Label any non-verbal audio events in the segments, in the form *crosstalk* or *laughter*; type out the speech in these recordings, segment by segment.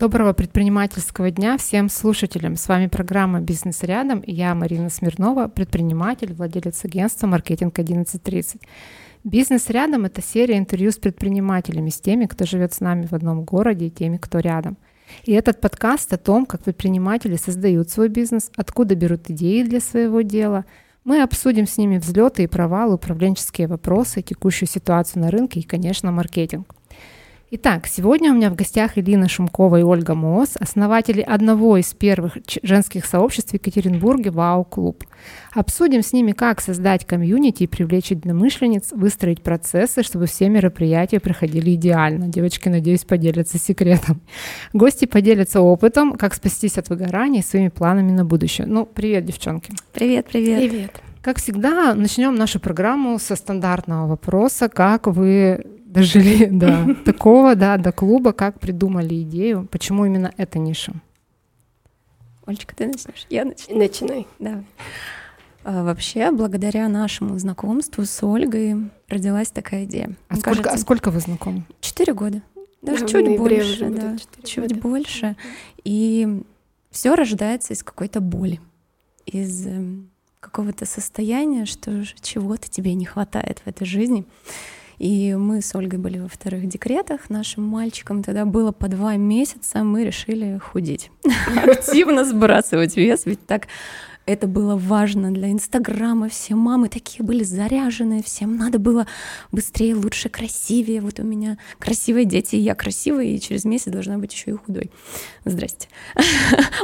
Доброго предпринимательского дня всем слушателям. С вами программа «Бизнес рядом» и я, Марина Смирнова, предприниматель, владелец агентства «Маркетинг 1130». «Бизнес рядом» — это серия интервью с предпринимателями, с теми, кто живет с нами в одном городе и теми, кто рядом. И этот подкаст о том, как предприниматели создают свой бизнес, откуда берут идеи для своего дела. Мы обсудим с ними взлеты и провалы, управленческие вопросы, текущую ситуацию на рынке и, конечно, маркетинг. Итак, сегодня у меня в гостях Элина Шумкова и Ольга Моос, основатели одного из первых женских сообществ в Екатеринбурге «Вау-клуб». Обсудим с ними, как создать комьюнити и привлечь единомышленниц, выстроить процессы, чтобы все мероприятия проходили идеально. Девочки, надеюсь, поделятся секретом. Гости поделятся опытом, как спастись от выгорания и своими планами на будущее. Ну, привет, девчонки. Привет, привет. Привет. Как всегда, начнем нашу программу со стандартного вопроса, как вы дожили *laughs* до такого, да, до клуба, как придумали идею, почему именно эта ниша? Олечка, ты начнешь? Я начну. Начинай. Да. А, вообще, благодаря нашему знакомству с Ольгой родилась такая идея. А, сколько, кажется, а сколько вы знакомы? Четыре года. Даже да, чуть больше, да, чуть года. больше. И все рождается из какой-то боли, из эм, какого-то состояния, что чего-то тебе не хватает в этой жизни. И мы с Ольгой были во вторых декретах. Нашим мальчикам тогда было по два месяца. Мы решили худеть, *laughs* активно сбрасывать вес, ведь так это было важно для Инстаграма. Все мамы такие были заряженные, всем надо было быстрее, лучше, красивее. Вот у меня красивые дети, и я красивая, и через месяц должна быть еще и худой. Здрасте. *laughs*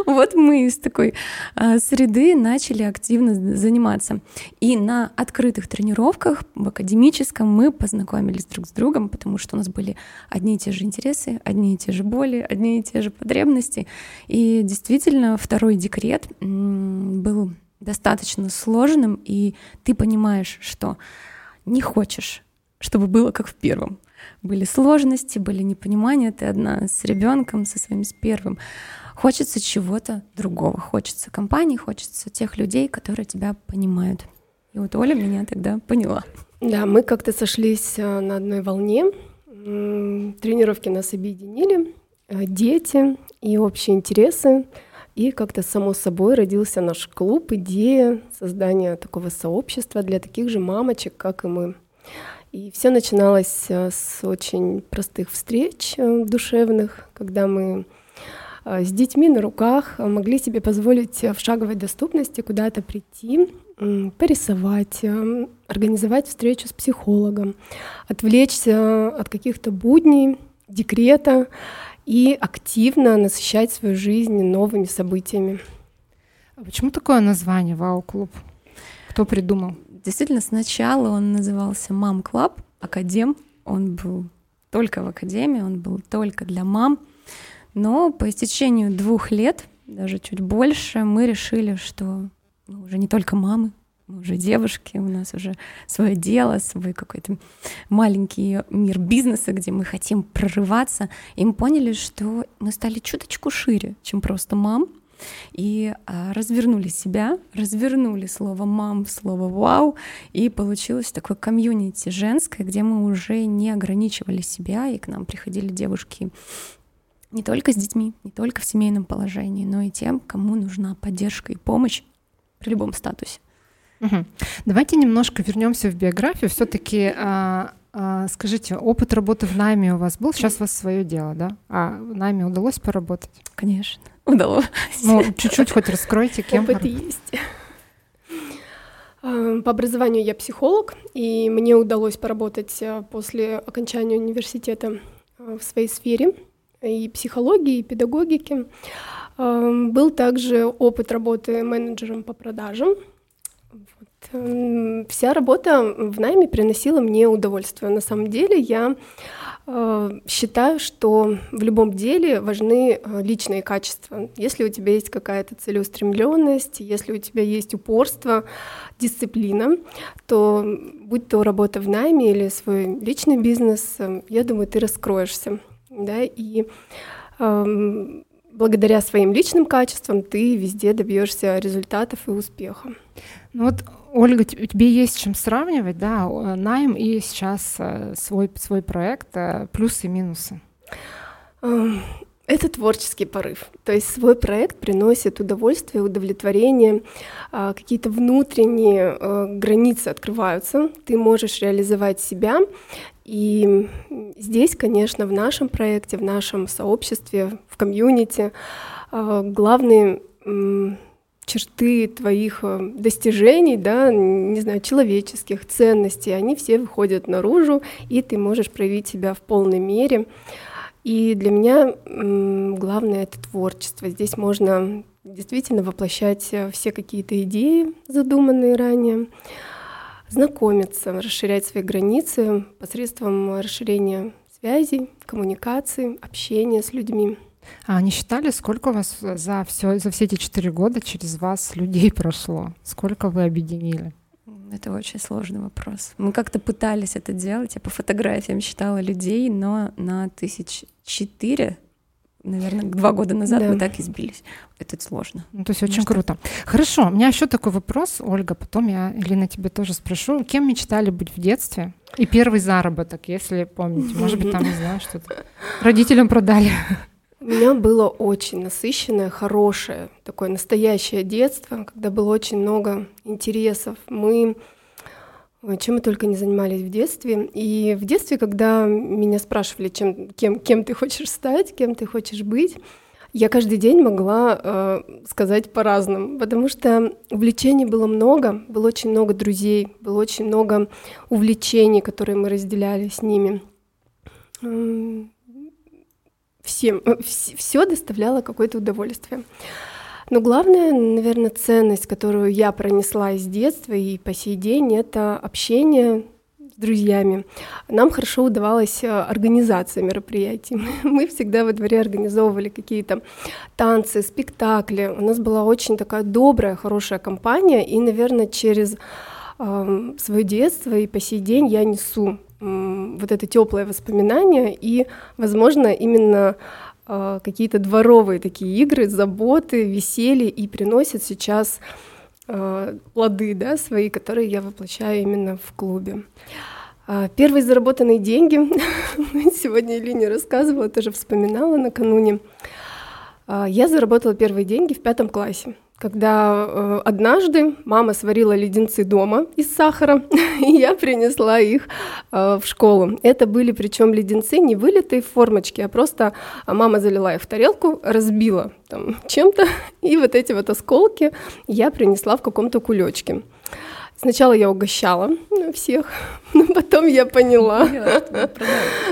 Вот мы из такой а, среды начали активно заниматься. И на открытых тренировках в академическом мы познакомились друг с другом, потому что у нас были одни и те же интересы, одни и те же боли, одни и те же потребности. И действительно, второй декрет был достаточно сложным, и ты понимаешь, что не хочешь, чтобы было как в первом. Были сложности, были непонимания, ты одна с ребенком, со своим с первым. Хочется чего-то другого, хочется компании, хочется тех людей, которые тебя понимают. И вот Оля меня тогда поняла. Да, мы как-то сошлись э, на одной волне. Тренировки нас объединили, э, дети и общие интересы. И как-то само собой родился наш клуб, идея создания такого сообщества для таких же мамочек, как и мы. И все начиналось э, с очень простых встреч э, душевных, когда мы э, с детьми на руках могли себе позволить в шаговой доступности куда-то прийти, порисовать, организовать встречу с психологом, отвлечься от каких-то будней, декрета и активно насыщать свою жизнь новыми событиями. А почему такое название «Вау-клуб»? Кто придумал? Действительно, сначала он назывался «Mom Club», «Академ». Он был только в академии, он был только для мам. Но по истечению двух лет, даже чуть больше, мы решили, что ну, уже не только мамы, мы уже девушки, у нас уже свое дело, свой какой-то маленький мир бизнеса, где мы хотим прорываться. И мы поняли, что мы стали чуточку шире, чем просто мам. И а, развернули себя, развернули слово мам, слово вау, и получилось такое комьюнити женское, где мы уже не ограничивали себя, и к нам приходили девушки не только с детьми, не только в семейном положении, но и тем, кому нужна поддержка и помощь при любом статусе. Угу. Давайте немножко вернемся в биографию. Все-таки а, а, скажите, опыт работы в найме у вас был? Сейчас у вас свое дело, да? А в найме удалось поработать? Конечно, удалось. Ну, чуть-чуть хоть раскройте, кем. Опыт есть. А, по образованию я психолог, и мне удалось поработать а, после окончания университета а, в своей сфере и психологии, и педагогики. Был также опыт работы менеджером по продажам Эм, вся работа в найме приносила мне удовольствие. На самом деле я э, считаю, что в любом деле важны э, личные качества. Если у тебя есть какая-то целеустремленность, если у тебя есть упорство, дисциплина, то будь то работа в найме или свой личный бизнес, э, я думаю, ты раскроешься. Да? И э, благодаря своим личным качествам ты везде добьешься результатов и успеха. Ну вот, Ольга, тебе есть чем сравнивать, да, найм и сейчас э, свой, свой проект, э, плюсы и минусы? Эм, это творческий порыв. То есть свой проект приносит удовольствие, удовлетворение, а, какие-то внутренние а, границы открываются, ты можешь реализовать себя. И здесь, конечно, в нашем проекте, в нашем сообществе, в комьюнити главные черты твоих достижений, да, не знаю, человеческих ценностей, они все выходят наружу, и ты можешь проявить себя в полной мере. И для меня главное это творчество. Здесь можно действительно воплощать э, все какие-то идеи, задуманные ранее, знакомиться, расширять свои границы посредством расширения связей, коммуникации, общения с людьми. А они считали, сколько у вас за все за все эти четыре года через вас людей прошло? Сколько вы объединили? Это очень сложный вопрос. Мы как-то пытались это делать. Я по фотографиям считала людей, но на тысяч четыре наверное, два года назад да. мы так и сбились. Это сложно. Ну, то есть очень что... круто. Хорошо, у меня еще такой вопрос, Ольга, потом я, Элина, тебе тоже спрошу. Кем мечтали быть в детстве? И первый заработок, если помните. Может быть, там, не знаю, что-то родителям продали. У меня было очень насыщенное, хорошее, такое настоящее детство, когда было очень много интересов. Мы чем мы только не занимались в детстве. И в детстве, когда меня спрашивали, чем, кем, кем ты хочешь стать, кем ты хочешь быть, я каждый день могла э, сказать по-разному, потому что увлечений было много, было очень много друзей, было очень много увлечений, которые мы разделяли с ними. Всем, э, все доставляло какое-то удовольствие. Но главная, наверное, ценность, которую я пронесла из детства и по сей день, это общение с друзьями. Нам хорошо удавалась э, организация мероприятий. *laughs* Мы всегда во дворе организовывали какие-то танцы, спектакли. У нас была очень такая добрая, хорошая компания, и, наверное, через э, свое детство и по сей день я несу вот это теплое воспоминание, и, возможно, именно а, какие-то дворовые такие игры, заботы, веселье и приносят сейчас э, плоды да, свои, которые я воплощаю именно в клубе. Э, первые заработанные деньги, *laughs* сегодня Илине рассказывала, тоже вспоминала накануне, э, я заработала первые деньги в пятом классе когда э, однажды мама сварила леденцы дома из сахара, *laughs* и я принесла их э, в школу. Это были причем леденцы не вылитые в формочки, а просто мама залила их в тарелку, разбила там чем-то, *laughs* и вот эти вот осколки я принесла в каком-то кулечке. Сначала я угощала всех, *laughs* но потом я поняла,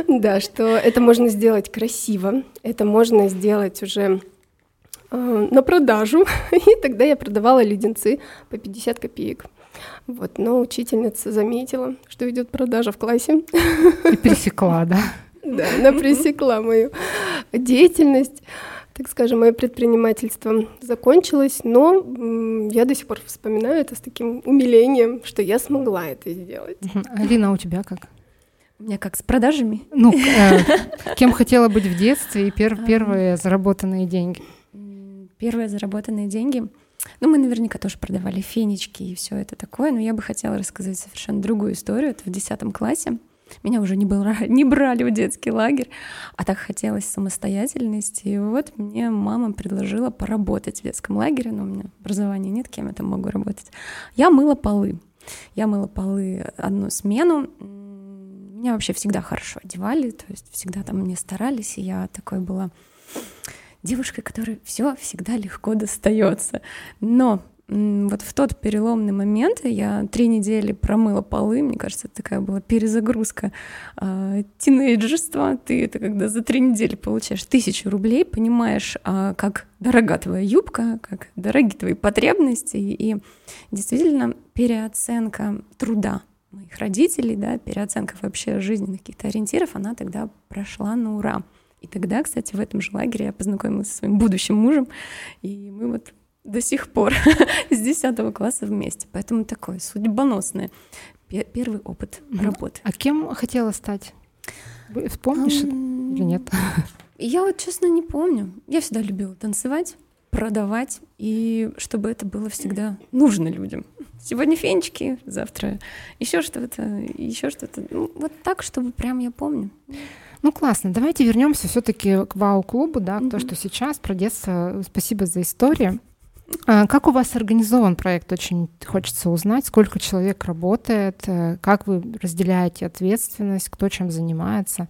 да, что это можно сделать красиво, это можно сделать уже на продажу, *laughs* и тогда я продавала леденцы по 50 копеек. Вот, но учительница заметила, что идет продажа в классе. И пресекла, да? *laughs* Да, она пресекла мою деятельность, так скажем, мое предпринимательство закончилось, но я до сих пор вспоминаю это с таким умилением, что я смогла это сделать. Алина, а у тебя как? У меня как с продажами? Ну, э, *laughs* кем хотела быть в детстве и пер первые заработанные деньги? Первые заработанные деньги. Ну, мы наверняка тоже продавали фенечки и все это такое, но я бы хотела рассказать совершенно другую историю. Это в 10 классе. Меня уже не, было, *laughs* не брали в детский лагерь, а так хотелось самостоятельности. И вот мне мама предложила поработать в детском лагере, но у меня образования нет, кем я там могу работать. Я мыла полы. Я мыла полы одну смену. Меня вообще всегда хорошо одевали, то есть всегда там мне старались, и я такой была девушкой, которой все всегда легко достается. Но вот в тот переломный момент я три недели промыла полы, мне кажется, это такая была перезагрузка э, тинейджерства. Ты это когда за три недели получаешь тысячу рублей, понимаешь, э, как дорога твоя юбка, как дороги твои потребности, и действительно переоценка труда моих родителей, да, переоценка вообще жизненных каких-то ориентиров, она тогда прошла на ура. И тогда, кстати, в этом же лагере я познакомилась со своим будущим мужем, и мы вот до сих пор *laughs* с 10 класса вместе. Поэтому такой судьбоносный первый опыт работы. А кем хотела стать? Вспомнишь или нет? Я вот честно не помню. Я всегда любила танцевать. Продавать, и чтобы это было всегда нужно людям. Сегодня фенчики, завтра еще что-то, еще что-то. Ну, вот так, чтобы прям я помню. Ну классно. Давайте вернемся все-таки к Вау-клубу, да, mm-hmm. то, что сейчас про детство. Спасибо за историю. А как у вас организован проект? Очень хочется узнать, сколько человек работает, э, как вы разделяете ответственность, кто чем занимается.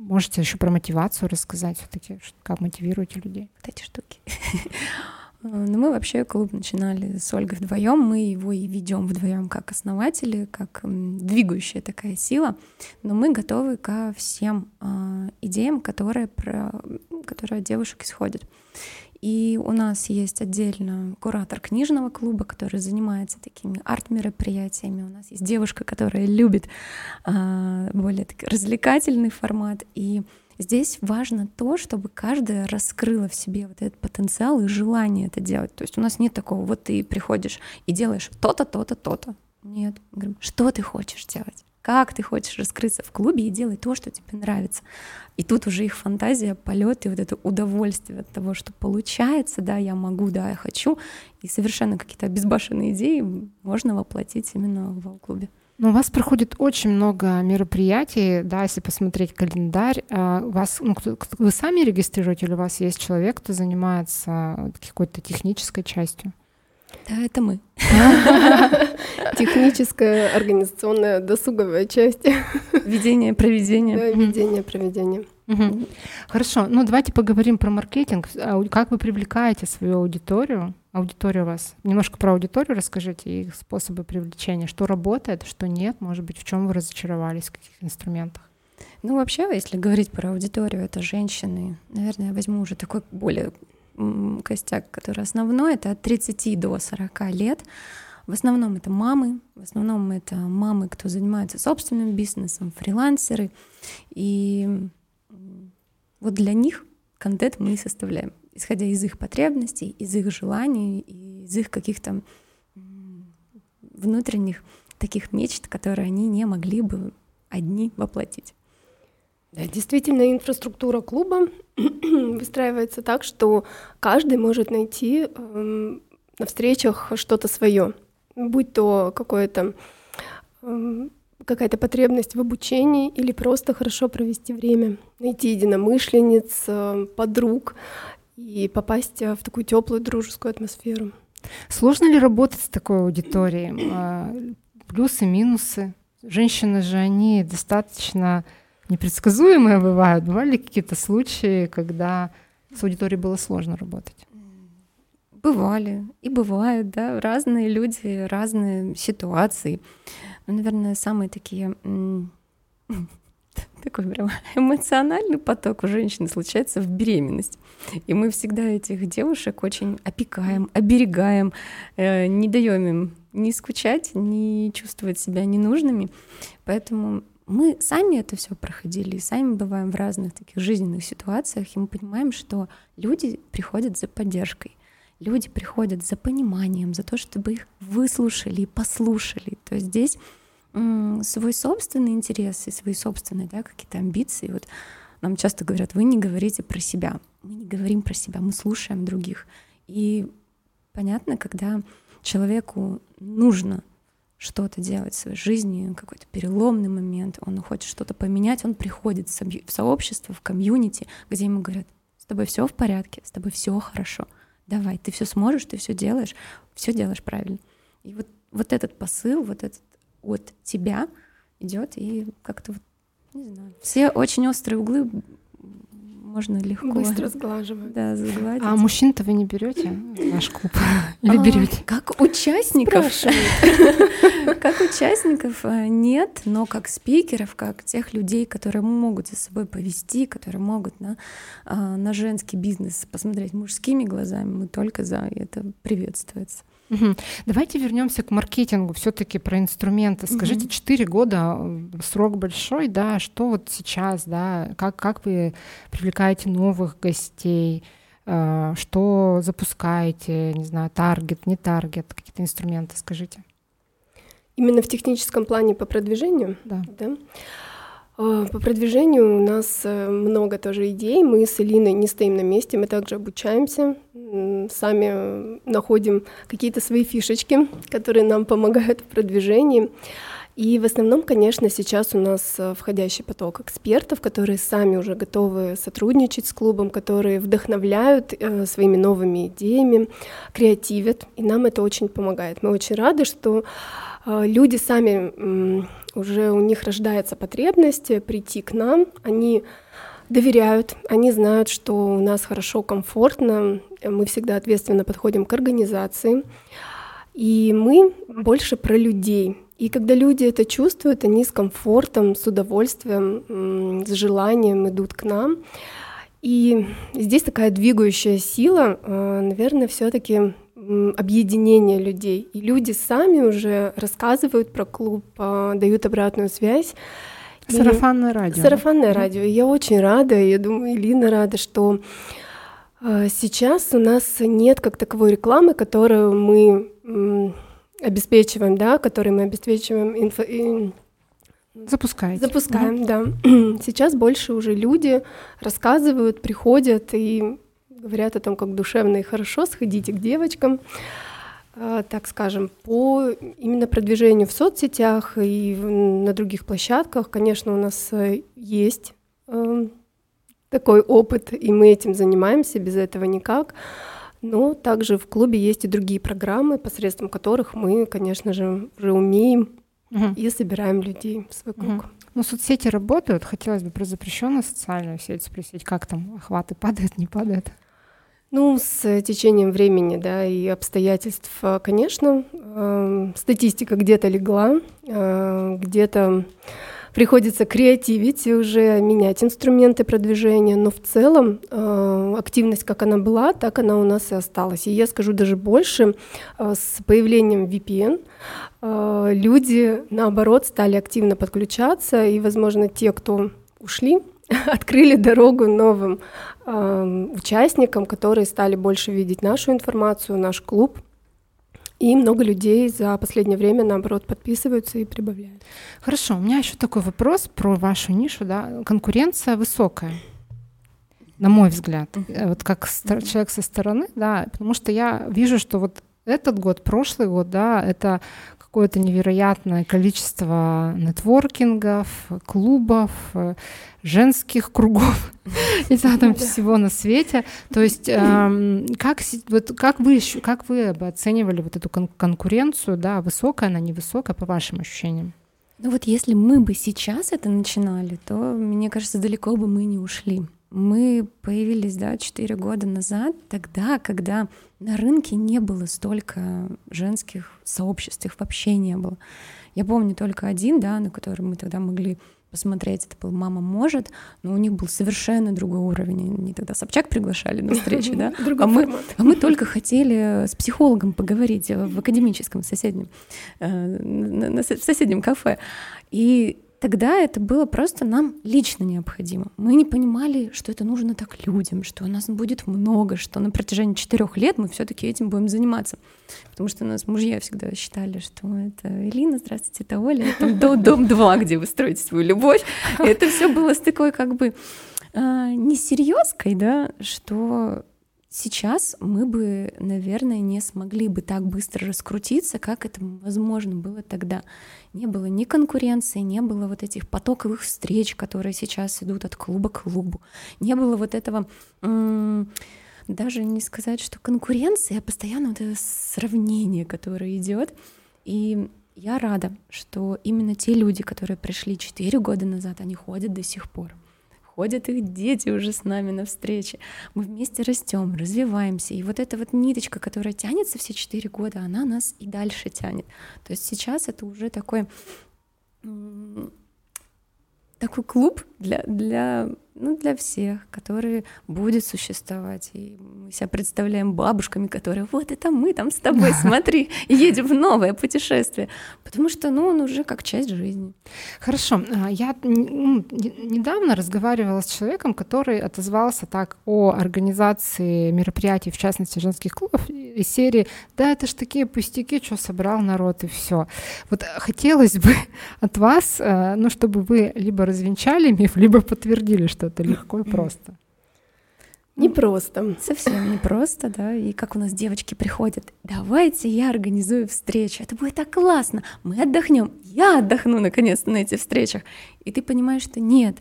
Можете еще про мотивацию рассказать все-таки, как мотивируете людей? Вот эти штуки. *laughs* Ну, мы вообще клуб начинали с Ольгой вдвоем. Мы его и ведем вдвоем как основатели, как двигающая такая сила. Но мы готовы ко всем э, идеям, которые, про, которые от девушек исходят. И у нас есть отдельно куратор книжного клуба, который занимается такими арт-мероприятиями. У нас есть девушка, которая любит а, более так, развлекательный формат. И здесь важно то, чтобы каждая раскрыла в себе вот этот потенциал и желание это делать. То есть у нас нет такого, вот ты приходишь и делаешь то-то, то-то, то-то. Нет, говорим, что ты хочешь делать? Как ты хочешь раскрыться в клубе и делать то, что тебе нравится. И тут уже их фантазия, полет и вот это удовольствие от того, что получается, да, я могу, да, я хочу, и совершенно какие-то обезбашенные идеи можно воплотить именно в клубе. Но у вас проходит очень много мероприятий, да, если посмотреть календарь. У вас, ну, вы сами регистрируете или у вас есть человек, кто занимается какой-то технической частью? Да, это мы. *laughs* Техническая, организационная, досуговая часть. Ведение, проведение. Да, ведение, проведение. Хорошо, ну давайте поговорим про маркетинг. А как вы привлекаете свою аудиторию? Аудитория у вас. Немножко про аудиторию расскажите и их способы привлечения. Что работает, что нет, может быть, в чем вы разочаровались, в каких инструментах? Ну, вообще, если говорить про аудиторию, это женщины. Наверное, я возьму уже такой более костяк, который основной, это от 30 до 40 лет. В основном это мамы, в основном это мамы, кто занимается собственным бизнесом, фрилансеры. И вот для них контент мы и составляем, исходя из их потребностей, из их желаний, из их каких-то внутренних таких мечт, которые они не могли бы одни воплотить. Да, действительно, инфраструктура клуба *clears throat* выстраивается так, что каждый может найти э, на встречах что-то свое, будь то какое-то э, какая-то потребность в обучении или просто хорошо провести время, найти единомышленниц, э, подруг и попасть в такую теплую дружескую атмосферу. Сложно ли работать с такой аудиторией? А, плюсы, минусы. Женщины же, они достаточно непредсказуемые бывают. Бывали какие-то случаи, когда с аудиторией было сложно работать? Бывали и бывают, да, разные люди, разные ситуации. Ну, наверное, самые такие *laughs* такой прям эмоциональный поток у женщины случается в беременность. И мы всегда этих девушек очень опекаем, оберегаем, э, не даем им ни скучать, ни чувствовать себя ненужными. Поэтому мы сами это все проходили, и сами бываем в разных таких жизненных ситуациях, и мы понимаем, что люди приходят за поддержкой, люди приходят за пониманием, за то, чтобы их выслушали и послушали. То есть здесь свой собственный интерес и свои собственные да, какие-то амбиции. Вот нам часто говорят, вы не говорите про себя. Мы не говорим про себя, мы слушаем других. И понятно, когда человеку нужно что-то делать в своей жизни, какой-то переломный момент, он хочет что-то поменять, он приходит в сообщество, в комьюнити, где ему говорят, с тобой все в порядке, с тобой все хорошо, давай, ты все сможешь, ты все делаешь, все делаешь правильно. И вот, вот этот посыл, вот этот от тебя идет и как-то вот, не знаю, все очень острые углы можно легко. Быстро сглаживать. Да, загладить. А мужчин-то вы не берете наш клуб? *laughs* Или а, берете? Как участников. *laughs* Как участников э, нет, но как спикеров, как тех людей, которые могут за собой повести, которые могут на, а, на женский бизнес посмотреть мужскими глазами, мы только за, и это приветствуется. Угу. Давайте вернемся к маркетингу, все-таки про инструменты. Скажите, угу. года э, срок большой, да, что вот сейчас, да, как, как вы привлекаете новых гостей, э, что запускаете, не знаю, таргет, не таргет, какие-то инструменты, скажите. Именно в техническом плане по продвижению? Да. да? По продвижению у нас много тоже идей. Мы с Элиной не стоим на месте, мы также обучаемся, сами находим какие-то свои фишечки, которые нам помогают в продвижении. И в основном, конечно, сейчас у нас э, входящий поток экспертов, которые сами уже готовы сотрудничать с клубом, которые вдохновляют э, своими новыми идеями, креативят, и нам это очень помогает. Мы очень рады, что э, люди сами э, уже у них рождается потребность прийти к нам, они доверяют, они знают, что у нас хорошо, комфортно, мы всегда ответственно подходим к организации, и мы больше про людей. И когда люди это чувствуют, они с комфортом, с удовольствием, с желанием идут к нам. И здесь такая двигающая сила, э, наверное, все-таки объединение людей. И люди сами уже рассказывают про клуб, э, дают обратную связь. Сарафанное радио. Сарафанное радио. Я очень рада, я думаю, Илина рада, что э, сейчас у нас нет как таковой рекламы, которую мы обеспечиваем, да, который мы обеспечиваем инфо... Запускаете. Запускаем, да. да. *clears throat* Сейчас больше уже люди рассказывают, приходят и говорят о том, как душевно и хорошо, сходите к девочкам, а, так скажем, по именно продвижению в соцсетях и на других площадках, конечно, у нас э, есть э, такой опыт, и мы этим занимаемся, без этого никак. Но также в клубе есть и другие программы, посредством которых мы, конечно же, уже умеем угу. и собираем людей в свой круг. Угу. Ну, соцсети работают. Хотелось бы про запрещенную социальную сеть спросить, как там охваты падают, не падают? Ну, с течением времени, да, и обстоятельств, конечно, э, статистика где-то легла, э, где-то приходится креативить и уже менять инструменты продвижения, но в целом э, активность, как она была, так она у нас и осталась. И я скажу даже больше, э, с появлением VPN э, люди, наоборот, стали активно подключаться, и, возможно, те, кто ушли, *laughs* открыли дорогу новым э, участникам, которые стали больше видеть нашу информацию, наш клуб, и много людей за последнее время, наоборот, подписываются и прибавляют. Хорошо, у меня еще такой вопрос про вашу нишу. Да? Конкуренция высокая, на мой взгляд, uh-huh. вот как человек со стороны, да, потому что я вижу, что вот этот год, прошлый год, да, это какое-то невероятное количество нетворкингов, клубов, э, женских кругов *laughs* и там всего на свете. То есть эм, как, вот, как, вы, как вы бы оценивали вот эту кон- конкуренцию, да, высокая она, невысокая, по вашим ощущениям? Ну вот если мы бы сейчас это начинали, то, мне кажется, далеко бы мы не ушли. Мы появились, да, 4 года назад, тогда, когда на рынке не было столько женских сообществ, их вообще не было. Я помню только один, да, на который мы тогда могли посмотреть, это был «Мама может», но у них был совершенно другой уровень. Они тогда Собчак приглашали на встречу, да? *laughs* А мы, а мы только хотели с психологом поговорить в академическом соседнем, э, в соседнем кафе. И Тогда это было просто нам лично необходимо. Мы не понимали, что это нужно так людям, что у нас будет много, что на протяжении четырех лет мы все-таки этим будем заниматься. Потому что у нас мужья всегда считали, что это Элина, здравствуйте, это Оля, это дом 2, где вы строите свою любовь. Это все было с такой как бы а, несерьезкой, да, что Сейчас мы бы, наверное, не смогли бы так быстро раскрутиться, как это возможно было тогда. Не было ни конкуренции, не было вот этих потоковых встреч, которые сейчас идут от клуба к клубу. Не было вот этого даже не сказать, что конкуренция, а постоянно вот это сравнение, которое идет. И я рада, что именно те люди, которые пришли 4 года назад, они ходят до сих пор ходят их дети уже с нами на встречи. Мы вместе растем, развиваемся. И вот эта вот ниточка, которая тянется все четыре года, она нас и дальше тянет. То есть сейчас это уже такой такой клуб, для, для, ну, для всех, который будет существовать. И мы себя представляем бабушками, которые вот это мы там с тобой, *laughs* смотри, едем в новое путешествие. Потому что ну, он уже как часть жизни. Хорошо. А, я недавно разговаривала с человеком, который отозвался так о организации мероприятий, в частности, женских клубов из серии «Да, это ж такие пустяки, что собрал народ и все. Вот хотелось бы *laughs* от вас, э, ну, чтобы вы либо развенчали миф, либо подтвердили, что это легко и просто. Не просто. Совсем не просто, да. И как у нас девочки приходят, давайте я организую встречу. Это будет так классно. Мы отдохнем. Я отдохну наконец-то на этих встречах. И ты понимаешь, что нет,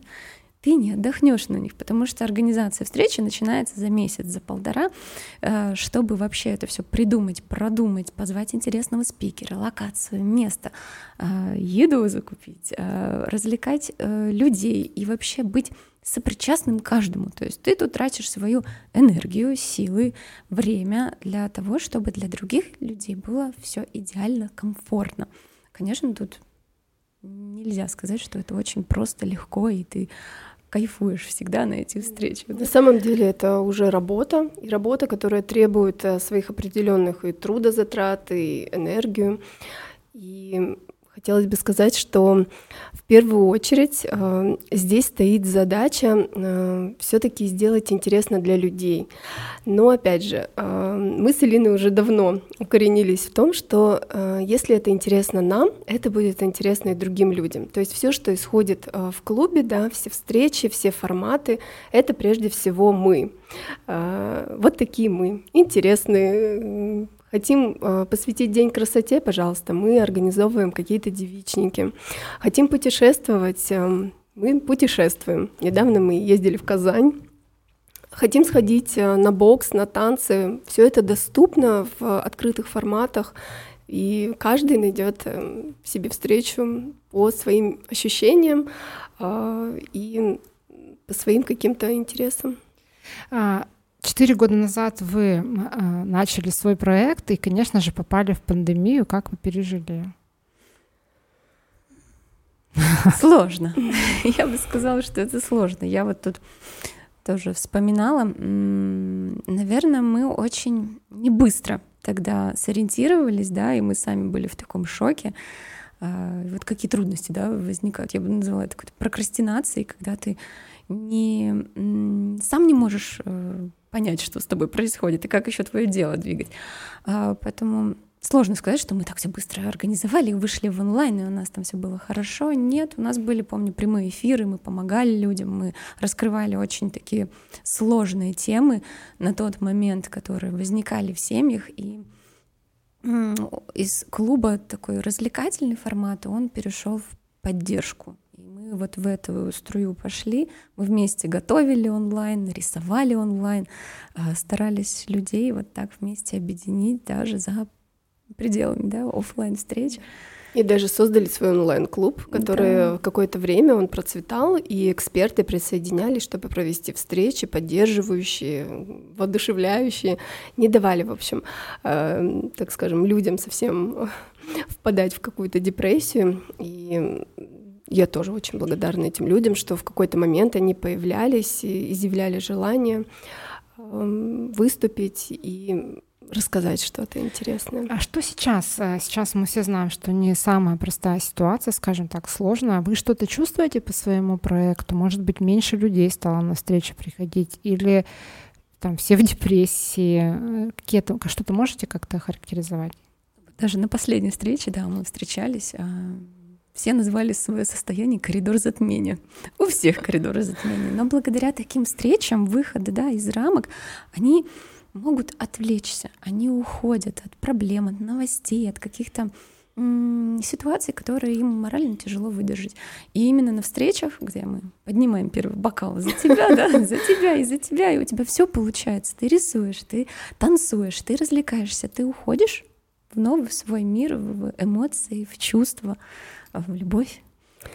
ты не отдохнешь на них, потому что организация встречи начинается за месяц, за полтора, э, чтобы вообще это все придумать, продумать, позвать интересного спикера, локацию, место, э, еду закупить, э, развлекать людей и вообще быть сопричастным каждому. То есть ты тут тратишь свою энергию, силы, время для того, чтобы для других людей было все идеально комфортно. Конечно, тут нельзя сказать, что это очень просто, легко, и ты кайфуешь всегда на эти встречи. На самом деле это уже работа, и работа, которая требует э, своих определенных и трудозатрат, и энергию. И Хотелось бы сказать, что в первую очередь э, здесь стоит задача э, все-таки сделать интересно для людей. Но опять же, э, мы с Элиной уже давно укоренились в том, что э, если это интересно нам, это будет интересно и другим людям. То есть все, что исходит э, в клубе, да, все встречи, все форматы, это прежде всего мы. Э, вот такие мы, интересные, Хотим э, посвятить день красоте, пожалуйста, мы организовываем какие-то девичники. Хотим путешествовать, э, мы путешествуем. Недавно мы ездили в Казань. Хотим сходить э, на бокс, на танцы. Все это доступно в открытых форматах, и каждый найдет э, себе встречу по своим ощущениям э, и по своим каким-то интересам. А, Четыре года назад вы э, начали свой проект и, конечно же, попали в пандемию. Как вы пережили? Сложно. *laughs* Я бы сказала, что это сложно. Я вот тут тоже вспоминала. Наверное, мы очень не быстро тогда сориентировались, да, и мы сами были в таком шоке. А, вот какие трудности, да, возникают. Я бы назвала это какой-то прокрастинацией, когда ты не, сам не можешь э, понять, что с тобой происходит и как еще твое дело двигать. А, поэтому сложно сказать, что мы так все быстро организовали вышли в онлайн, и у нас там все было хорошо. Нет, у нас были, помню, прямые эфиры, мы помогали людям, мы раскрывали очень такие сложные темы на тот момент, которые возникали в семьях, и из клуба такой развлекательный формат, он перешел в поддержку вот в эту струю пошли, мы вместе готовили онлайн, рисовали онлайн, а, старались людей вот так вместе объединить даже за пределами да, офлайн встреч. И даже создали свой онлайн-клуб, который да. какое-то время он процветал, и эксперты присоединялись, чтобы провести встречи, поддерживающие, воодушевляющие, не давали, в общем, э, так скажем, людям совсем впадать в какую-то депрессию. И я тоже очень благодарна этим людям, что в какой-то момент они появлялись и изъявляли желание эм, выступить и рассказать что-то интересное. А что сейчас? Э, сейчас мы все знаем, что не самая простая ситуация, скажем так, сложная. Вы что-то чувствуете по своему проекту? Может быть, меньше людей стало на встречи приходить? Или там все в депрессии? Э, какие-то, что-то можете как-то характеризовать? Даже на последней встрече, да, мы встречались, а, все называли свое состояние коридор затмения. У всех коридоры затмения. Но благодаря таким встречам, выходы да, из рамок, они могут отвлечься, они уходят от проблем, от новостей, от каких-то ситуаций, которые им морально тяжело выдержать. И именно на встречах, где мы поднимаем первый бокал за тебя, да, *laughs* за тебя и за тебя, и у тебя все получается. Ты рисуешь, ты танцуешь, ты развлекаешься, ты уходишь в новый свой мир, в эмоции, в чувства. А в любовь.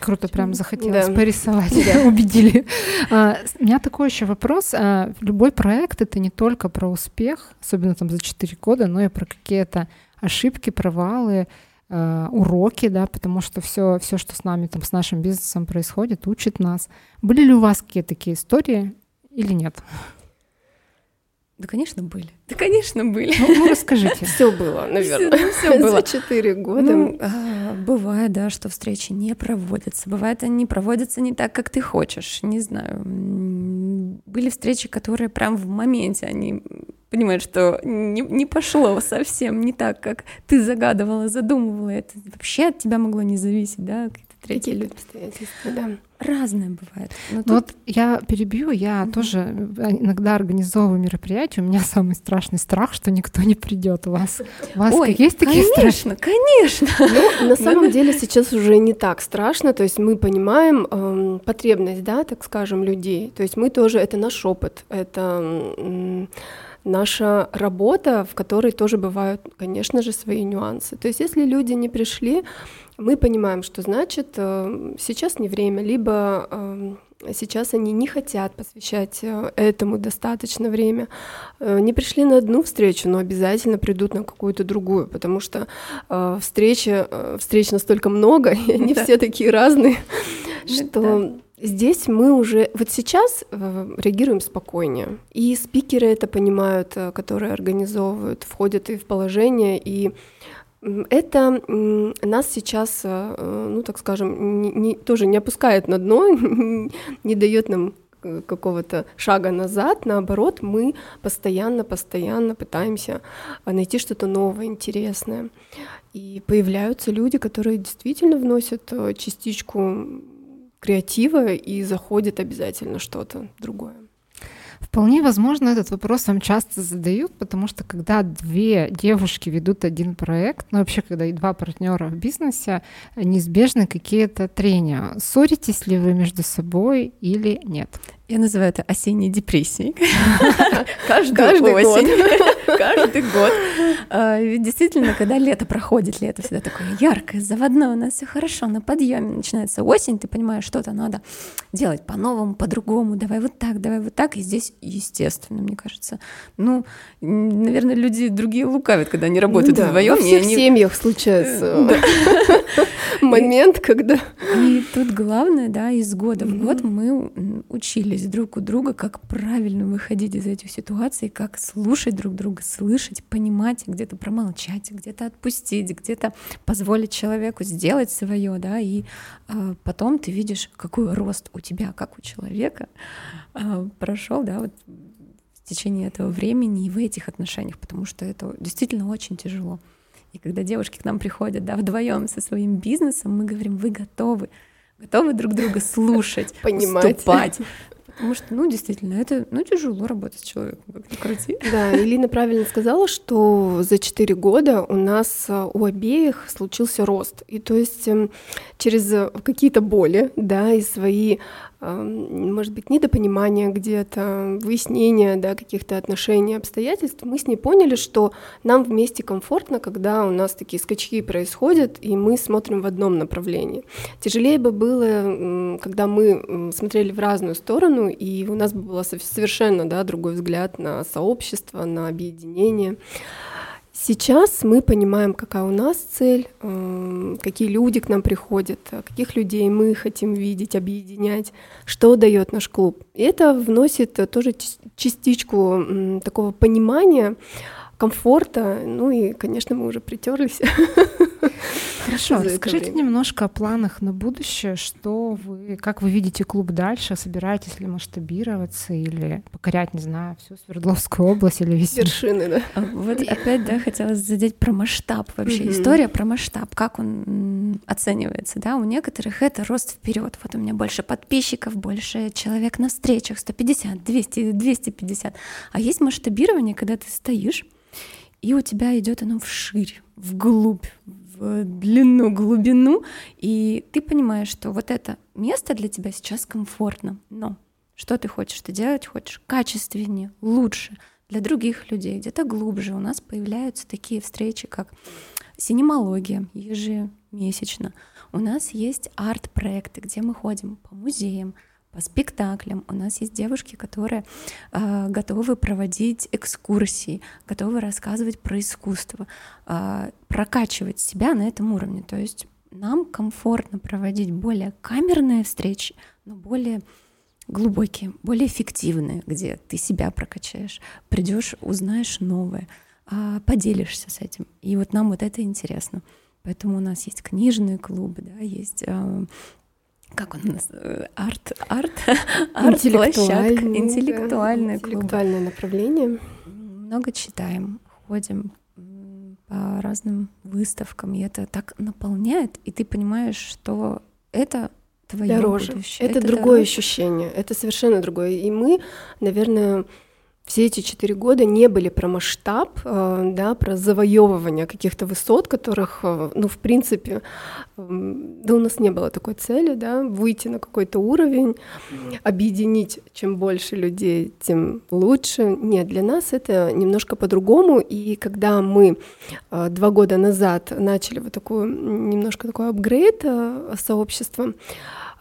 Круто, прям захотелось да. порисовать, да, *laughs* убедили. А, у меня такой еще вопрос. А, любой проект — это не только про успех, особенно там за 4 года, но и про какие-то ошибки, провалы. э, уроки, да, потому что все, все, что с нами, там, с нашим бизнесом происходит, учит нас. Были ли у вас какие-то такие истории или нет? Да, конечно, были. Да, конечно, были. Ну, ну расскажите. Все было, наверное. Все *laughs* было. За четыре года. Ну, а, бывает, да, что встречи не проводятся. Бывает, они проводятся не так, как ты хочешь. Не знаю. Были встречи, которые прям в моменте, они понимают, что не, не пошло совсем не так, как ты загадывала, задумывала. Это вообще от тебя могло не зависеть, да, третий люди обстоятельства, да. Разное бывает. Но тут... Вот я перебью, я mm-hmm. тоже э, иногда организовываю мероприятия. У меня *laughs* самый страшный страх, что никто не придет. У вас, у вас Ой, есть такие конечно, страхи? Конечно, *laughs* Ну, на самом деле сейчас уже не так страшно. То есть мы понимаем эм, потребность, да, так скажем, людей. То есть мы тоже, это наш опыт, это наша работа, в которой тоже бывают, конечно же, свои нюансы. То есть если люди не пришли, мы понимаем, что значит э, сейчас не время, либо э, сейчас они не хотят посвящать э, этому достаточно время. Не пришли на одну встречу, но обязательно придут на какую-то другую, потому что встречи, встреч настолько много, *laughs* и они все такие разные, что Здесь мы уже вот сейчас реагируем спокойнее. И спикеры это понимают, которые организовывают, входят и в положение, и это нас сейчас, э, ну так скажем, не, не, тоже не опускает на дно, *laughs* не дает нам э, какого-то шага назад, наоборот, мы постоянно, постоянно пытаемся э, найти что-то новое, интересное. И появляются люди, которые действительно вносят частичку креатива и заходит обязательно что-то другое. Вполне возможно, этот вопрос вам часто задают, потому что когда две девушки ведут один проект, ну вообще, когда и два партнера в бизнесе, неизбежны какие-то трения. Ссоритесь ли вы между собой или нет? Я называю это осенней депрессией. *laughs* Каждый осень. *laughs* Каждый год. А, ведь действительно, когда лето проходит, лето всегда такое яркое, заводное, у нас все хорошо, на подъеме начинается осень, ты понимаешь, что-то надо делать по-новому, по-другому, давай вот так, давай вот так. И здесь, естественно, мне кажется, ну, наверное, люди другие лукавят, когда они работают вдвоем. Во всех семьях случается *laughs* момент, когда... И тут главное, да, из года в год мы учились друг у друга, как правильно выходить из этих ситуаций, как слушать друг друга, слышать, понимать, где-то промолчать, где-то отпустить, где-то позволить человеку сделать свое, да, и э, потом ты видишь, какой рост у тебя, как у человека э, прошел, да, вот в течение этого времени и в этих отношениях, потому что это действительно очень тяжело. И когда девушки к нам приходят, да, вдвоем со своим бизнесом, мы говорим, вы готовы, готовы друг друга слушать, *laughs* Понимать. уступать. Потому что, ну, действительно, это, ну, тяжело работать с человеком, как ни крути. *laughs* Да, Илина правильно сказала, что за четыре года у нас э, у обеих случился рост. И то есть эм, через какие-то боли, да, и свои может быть, недопонимание где-то, выяснение да, каких-то отношений, обстоятельств, мы с ней поняли, что нам вместе комфортно, когда у нас такие скачки происходят, и мы смотрим в одном направлении. Тяжелее бы было, когда мы смотрели в разную сторону, и у нас бы был совершенно да, другой взгляд на сообщество, на объединение. Сейчас мы понимаем, какая у нас цель, эм, какие люди к нам приходят, каких людей мы хотим видеть, объединять, что дает наш клуб. И это вносит тоже частичку такого понимания, комфорта. Ну и, конечно, мы уже притерлись. *laughs* Хорошо, расскажите немножко о планах на будущее, что вы, как вы видите клуб дальше, собираетесь ли масштабироваться или покорять, не знаю, всю Свердловскую область или весь вершины, да. А вот опять, да, хотелось задеть про масштаб вообще, история про масштаб, как он оценивается, да, у некоторых это рост вперед. Вот у меня больше подписчиков, больше человек на встречах, 150, 200, 250. А есть масштабирование, когда ты стоишь и у тебя идет оно вширь, вглубь, в длину, глубину, и ты понимаешь, что вот это место для тебя сейчас комфортно, но что ты хочешь? Ты делать хочешь качественнее, лучше для других людей, где-то глубже. У нас появляются такие встречи, как синемология ежемесячно. У нас есть арт-проекты, где мы ходим по музеям, по спектаклям. У нас есть девушки, которые э, готовы проводить экскурсии, готовы рассказывать про искусство, э, прокачивать себя на этом уровне. То есть нам комфортно проводить более камерные встречи, но более глубокие, более эффективные, где ты себя прокачаешь, придешь, узнаешь новое, а, поделишься с этим. И вот нам вот это интересно. Поэтому у нас есть книжные клубы, да, есть как он нас э, арт арт *laughs* арт площадка интеллектуальное да, интеллектуальное направление много читаем ходим по разным выставкам и это так наполняет и ты понимаешь что это твое дороже. будущее. Это, это другое дороже. ощущение, это совершенно другое. И мы, наверное, все эти четыре года не были про масштаб, э, да, про завоевывание каких-то высот, которых, э, ну, в принципе, да, у нас не было такой цели, да, выйти на какой-то уровень, объединить чем больше людей, тем лучше. Нет, для нас это немножко по-другому. И когда мы э, два года назад начали вот такую немножко такой апгрейд сообщества,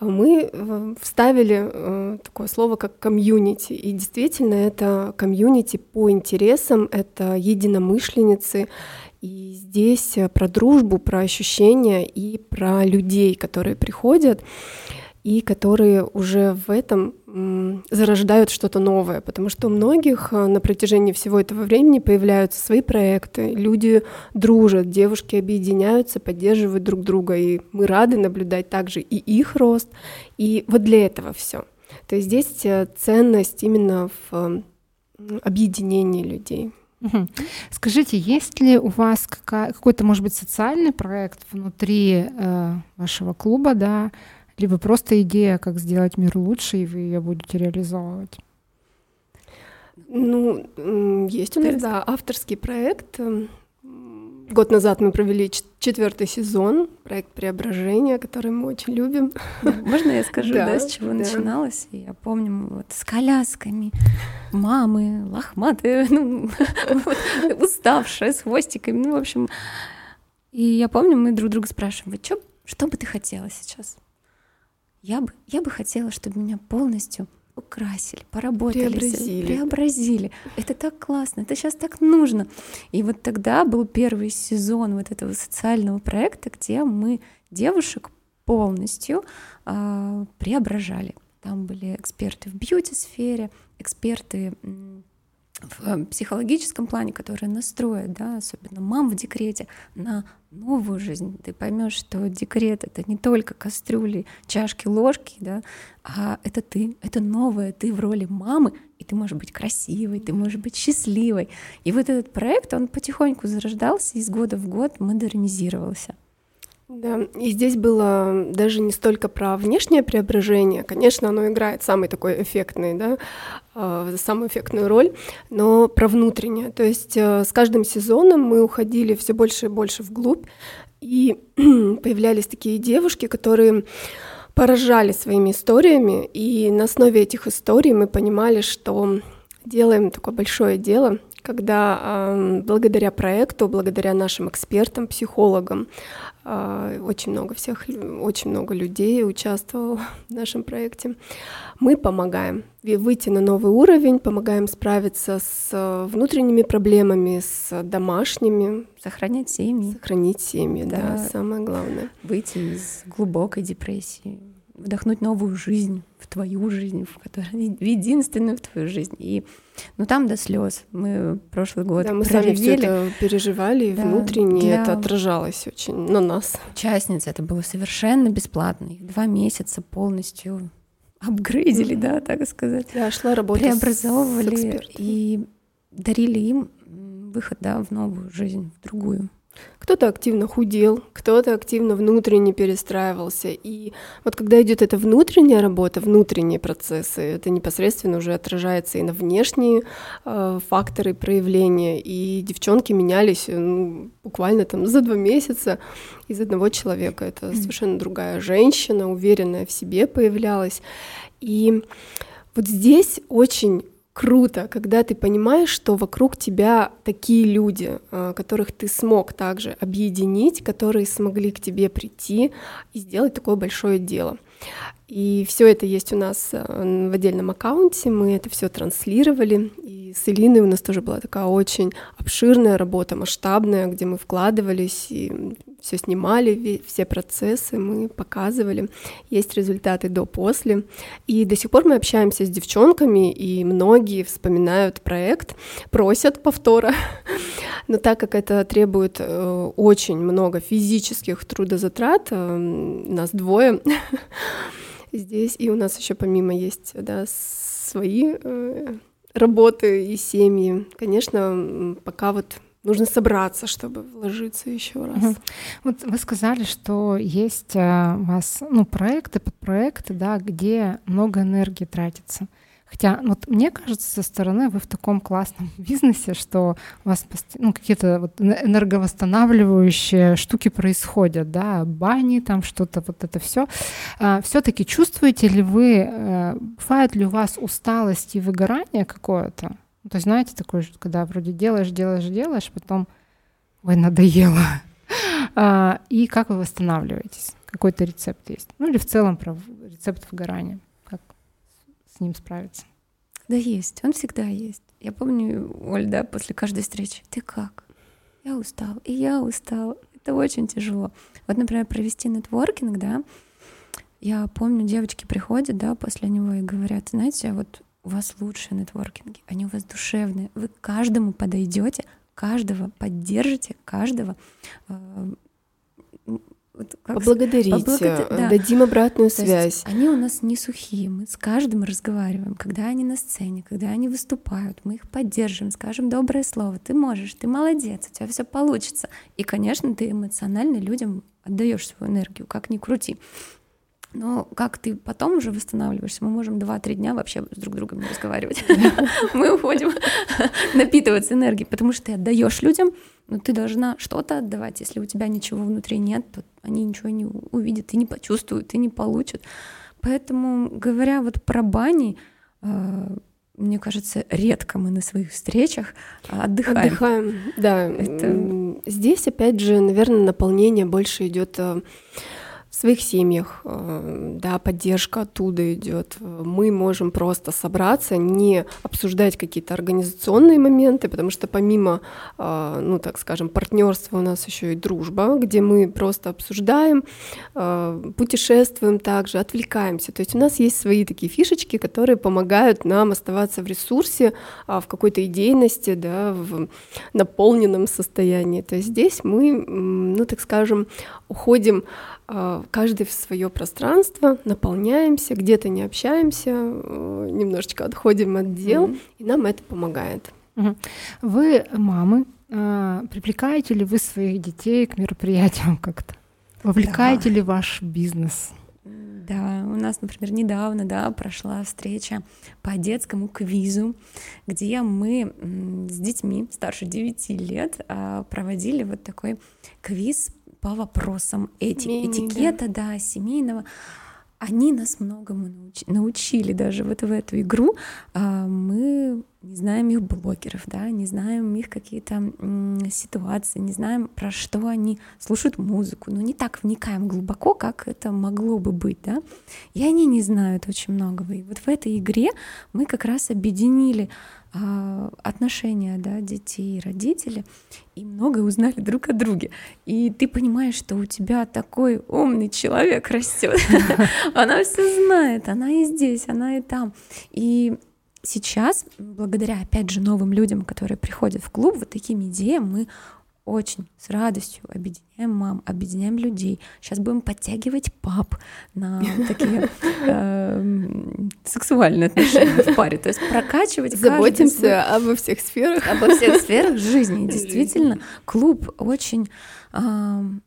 мы э, вставили э, такое слово, как комьюнити. И действительно, это комьюнити по интересам, это единомышленницы. И здесь э, про дружбу, про ощущения и про людей, которые приходят и которые уже в этом зарождают что-то новое, потому что у многих э, на протяжении всего этого времени появляются свои проекты, люди дружат, девушки объединяются, поддерживают друг друга, и мы рады наблюдать также и их рост, и вот для этого все. То есть здесь э, ценность именно в объединении людей. Скажите, есть ли у вас какой-то, может быть, социальный проект внутри э, вашего клуба, да, либо просто идея, как сделать мир лучше, и вы ее будете реализовывать? Ну, есть у нас, да, авторский проект. Год назад мы провели четвертый сезон, проект преображения, который мы очень любим. Можно я скажу, да, да с чего да. начиналось? Я помню, вот с колясками, мамы, лохматые, *laughs* ну, уставшие, с хвостиками, ну, в общем. И я помню, мы друг друга спрашиваем, вот что, что бы ты хотела сейчас? Я бы, я бы хотела, чтобы меня полностью украсили, поработали, преобразили. преобразили. Это так классно, это сейчас так нужно. И вот тогда был первый сезон вот этого социального проекта, где мы девушек полностью э, преображали. Там были эксперты в бьюти-сфере, эксперты в э, психологическом плане, которые настроят, да, особенно мам в декрете, на новую жизнь. Ты поймешь, что декрет это не только кастрюли, чашки, ложки, да, а это ты, это новое, ты в роли мамы, и ты можешь быть красивой, ты можешь быть счастливой. И вот этот проект, он потихоньку зарождался, из года в год модернизировался. Да, и здесь было даже не столько про внешнее преображение, конечно, оно играет самый такой эффектный, да, э, самую эффектную роль, но про внутреннее. То есть э, с каждым сезоном мы уходили все больше и больше вглубь, и *clears throat* появлялись такие девушки, которые поражали своими историями, и на основе этих историй мы понимали, что делаем такое большое дело, когда э, благодаря проекту, благодаря нашим экспертам, психологам, э, очень много всех, очень много людей участвовало *laughs* в нашем проекте, мы помогаем выйти на новый уровень, помогаем справиться с э, внутренними проблемами, с домашними. Сохранять семьи. Сохранить семьи, да, да самое главное. Выйти из глубокой депрессии вдохнуть новую жизнь в твою жизнь, в, которую, в единственную в твою жизнь. И ну там до слез. Мы прошлый год да, мы сами все это переживали, да, внутренне для... это отражалось очень на нас. Участниц это было совершенно бесплатно. Два месяца полностью апгрейдили, mm-hmm. да, так сказать. Я шла работать преобразовывали и дарили им выход, да, в новую жизнь, в другую. Кто-то активно худел, кто-то активно внутренне перестраивался. И вот когда идет эта внутренняя работа, внутренние процессы, это непосредственно уже отражается и на внешние э, факторы проявления. И девчонки менялись ну, буквально там за два месяца из одного человека. Это mm-hmm. совершенно другая женщина, уверенная в себе появлялась. И вот здесь очень круто, когда ты понимаешь, что вокруг тебя такие люди, э, которых ты смог также объединить, которые смогли к тебе прийти и сделать такое большое дело. И все это есть у нас э, в отдельном аккаунте, мы это все транслировали. И с Элиной у нас тоже была такая очень обширная работа, масштабная, где мы вкладывались и все снимали, все процессы мы показывали. Есть результаты до-после. И до сих пор мы общаемся с девчонками, и многие вспоминают проект, просят повтора. *laughs* Но так как это требует э, очень много физических трудозатрат, э, нас двое, *laughs* здесь, и у нас еще помимо есть да, свои э, работы и семьи. Конечно, пока вот нужно собраться, чтобы вложиться еще раз. Угу. Вот вы сказали, что есть э, у вас ну, проекты, подпроекты, да, где много энергии тратится. Хотя вот мне кажется, со стороны вы в таком классном *laughs* бизнесе, что у вас ну, какие-то вот энерговосстанавливающие штуки происходят, да, бани, там что-то, вот это все. А, Все-таки чувствуете ли вы, а, бывает ли у вас усталость и выгорание какое-то? Ну, то есть, знаете, такое, когда вроде делаешь, делаешь, делаешь, потом, ой, надоело. *laughs* А, и как вы восстанавливаетесь? Какой-то рецепт есть? Ну или в целом про рецепт выгорания с ним справиться? Да есть, он всегда есть. Я помню, Оль, да, после каждой встречи, ты как? Я устал, и я устал. Это очень тяжело. Вот, например, провести нетворкинг, да, я помню, девочки приходят, да, после него и говорят, знаете, вот у вас лучшие нетворкинги, они у вас душевные, вы каждому подойдете, каждого поддержите, каждого э, вот как Поблагодарите, поблагодарить, да. дадим обратную То связь. они у нас не сухие, мы с каждым разговариваем, когда они на сцене, когда они выступают, мы их поддерживаем, скажем доброе слово, ты можешь, ты молодец, у тебя все получится. И, конечно, ты эмоционально людям отдаешь свою энергию, как ни крути. Но как ты потом уже восстанавливаешься, мы можем 2-3 дня вообще с друг другом не разговаривать. *laughs* Мы уходим *laughs* напитываться энергией, потому что ты отдаешь людям, но ты должна что-то отдавать. Если у тебя ничего внутри нет, то они ничего не увидят и не почувствуют, и не получат. Поэтому, говоря вот про бани, э, мне кажется, редко мы на своих встречах отдыхаем. Отдыхаем, да. Это... Здесь, опять же, наверное, наполнение больше идет э, своих семьях, э, да, поддержка оттуда идет. Мы можем просто собраться, не обсуждать какие-то организационные моменты, потому что помимо, э, ну так скажем, партнерства у нас еще и дружба, где мы просто обсуждаем, э, путешествуем также, отвлекаемся. То есть у нас есть свои такие фишечки, которые помогают нам оставаться в ресурсе, а, в какой-то идейности, да, в наполненном состоянии. То есть здесь мы, ну так скажем, уходим каждый в свое пространство, наполняемся, где-то не общаемся, э, немножечко отходим от дел, mm-hmm. и нам это помогает. Mm-hmm. Вы мамы, а, привлекаете ли вы своих детей к мероприятиям как-то? Вовлекаете да. ли ваш бизнес? Да, у нас, например, недавно, да, прошла встреча по детскому квизу, где мы с детьми старше 9 лет а, проводили вот такой квиз по вопросам эти, Семейный, этикета, да. да, семейного. Они нас многому науч, научили даже вот в эту игру. А мы не знаем их блогеров, да, не знаем их какие-то ситуации, не знаем, про что они слушают музыку, но не так вникаем глубоко, как это могло бы быть, да. И они не знают очень многого. И вот в этой игре мы как раз объединили а, отношения да, детей и родителей, и многое узнали друг о друге. И ты понимаешь, что у тебя такой умный человек растет. *laughs* Она все знает, она и здесь, она и там. И сейчас, благодаря, опять же, новым людям, которые приходят в клуб, вот такими идеями мы очень с радостью объединяем мам, объединяем людей. Сейчас будем подтягивать пап на такие *laughs* эм, сексуальные отношения в паре, то есть прокачивать. Заботимся обо всех сферах. Обо всех сферах жизни. *laughs* Действительно, клуб очень, он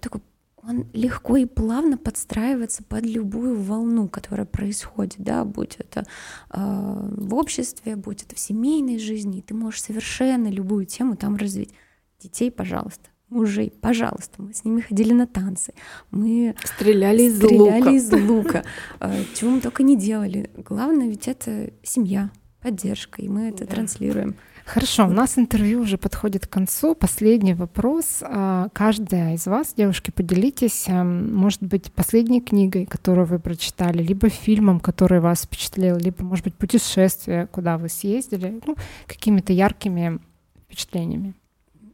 такой он легко и плавно подстраивается под любую волну, которая происходит, да, будь это э, в обществе, будь это в семейной жизни, и ты можешь совершенно любую тему там развить детей, пожалуйста, мужей, пожалуйста. Мы с ними ходили на танцы, мы стреляли из стреляли лука. из лука. А, чего мы только не делали. Главное ведь это семья, поддержка, и мы это да. транслируем. Хорошо, у нас интервью уже подходит к концу. Последний вопрос. А, каждая из вас, девушки, поделитесь, эм, может быть, последней книгой, которую вы прочитали, либо фильмом, который вас впечатлил, либо, может быть, путешествие, куда вы съездили, ну, какими-то яркими впечатлениями.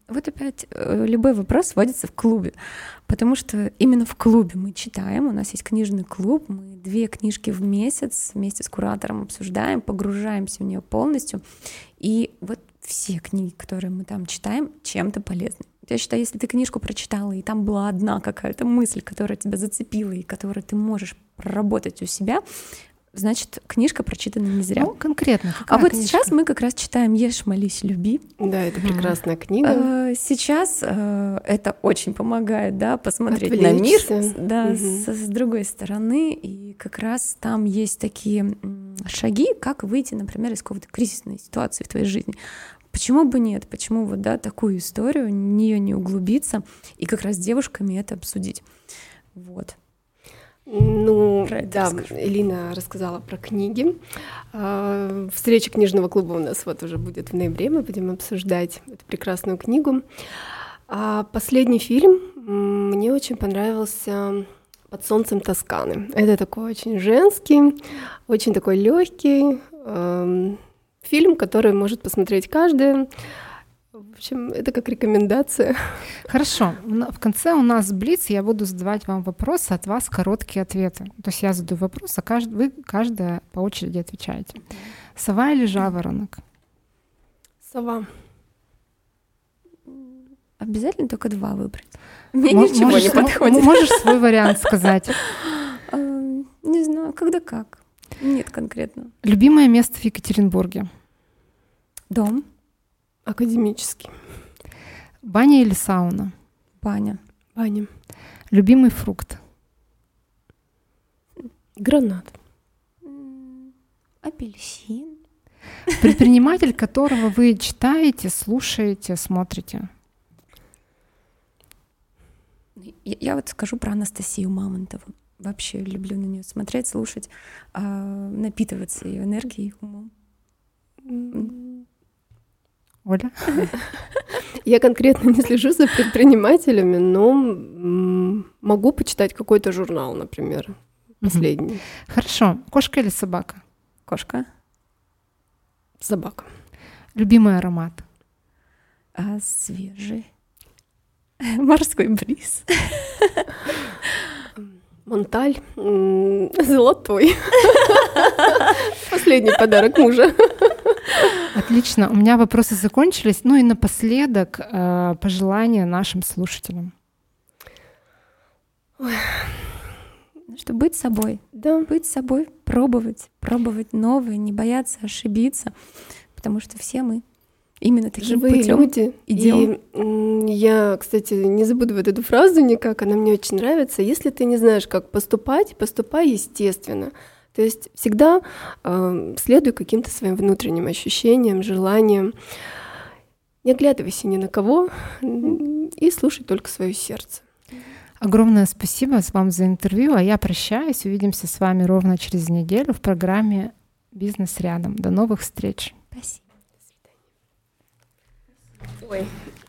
Вот опять э, любой вопрос сводится в клубе, потому что именно в клубе мы читаем, у нас есть книжный клуб, мы две книжки в месяц вместе с куратором обсуждаем, погружаемся в нее полностью, и вот все книги, которые мы там читаем, чем-то полезны. Я считаю, если ты книжку прочитала, и там была одна какая-то мысль, которая тебя зацепила, и которую ты можешь проработать у себя, значит, книжка прочитана не зря. Ну, конкретно. А вот книжка? сейчас мы как раз читаем «Ешь, молись, люби». Да, это прекрасная книга. А, сейчас э, это очень помогает, да, посмотреть Отвлечься. на мир, да, угу. с, с другой стороны, и как раз там есть такие шаги, как выйти, например, из какой-то кризисной ситуации в твоей жизни. Почему бы нет? Почему вот, да, такую историю, в нее не углубиться и как раз с девушками это обсудить. Вот. Ну, да, расскажу. Элина рассказала про книги. А, встреча книжного клуба у нас вот уже будет в ноябре, мы будем обсуждать эту прекрасную книгу. А последний фильм мне очень понравился «Под солнцем Тосканы». Это такой очень женский, очень такой легкий эм, фильм, который может посмотреть каждый в общем, это как рекомендация. Хорошо. В конце у нас блиц, я буду задавать вам вопросы, от вас короткие ответы. То есть я задаю вопрос, а кажд... вы каждая по очереди отвечаете. Сова или жаворонок? Сова. Обязательно только два выбрать. Мне М- ничего можешь, не подходит. Можешь свой вариант сказать? *laughs* А, не знаю, когда как. Нет конкретно. Любимое место в Екатеринбурге? Дом. Академический. Баня или сауна? Баня. Баня. Любимый фрукт? Гранат. Апельсин. Предприниматель, которого вы читаете, слушаете, смотрите? Я, я вот скажу про Анастасию Мамонтову. Вообще люблю на нее смотреть, слушать, э, напитываться ее энергией, умом. Оля? Я конкретно не слежу за предпринимателями, но могу почитать какой-то журнал, например, последний. Хорошо. Кошка или собака? Кошка. Собака. Любимый аромат? А, свежий. *laughs* Морской бриз. *laughs* Монталь *laughs* золотой. *laughs* Последний подарок мужа. Отлично. У меня вопросы закончились. Ну и напоследок э, пожелания нашим слушателям. Что быть собой. Да. Быть собой, пробовать, пробовать новое, не бояться ошибиться, потому что все мы именно таким Живые путем люди. идем. И я, кстати, не забуду вот эту фразу никак, она мне очень нравится. Если ты не знаешь, как поступать, поступай естественно. То есть всегда э, следуй каким-то своим внутренним ощущениям, желаниям. Не оглядывайся ни на кого и слушай только свое сердце. Огромное спасибо вам за интервью, а я прощаюсь. Увидимся с вами ровно через неделю в программе «Бизнес рядом». До новых встреч. Спасибо. До свидания. Ой.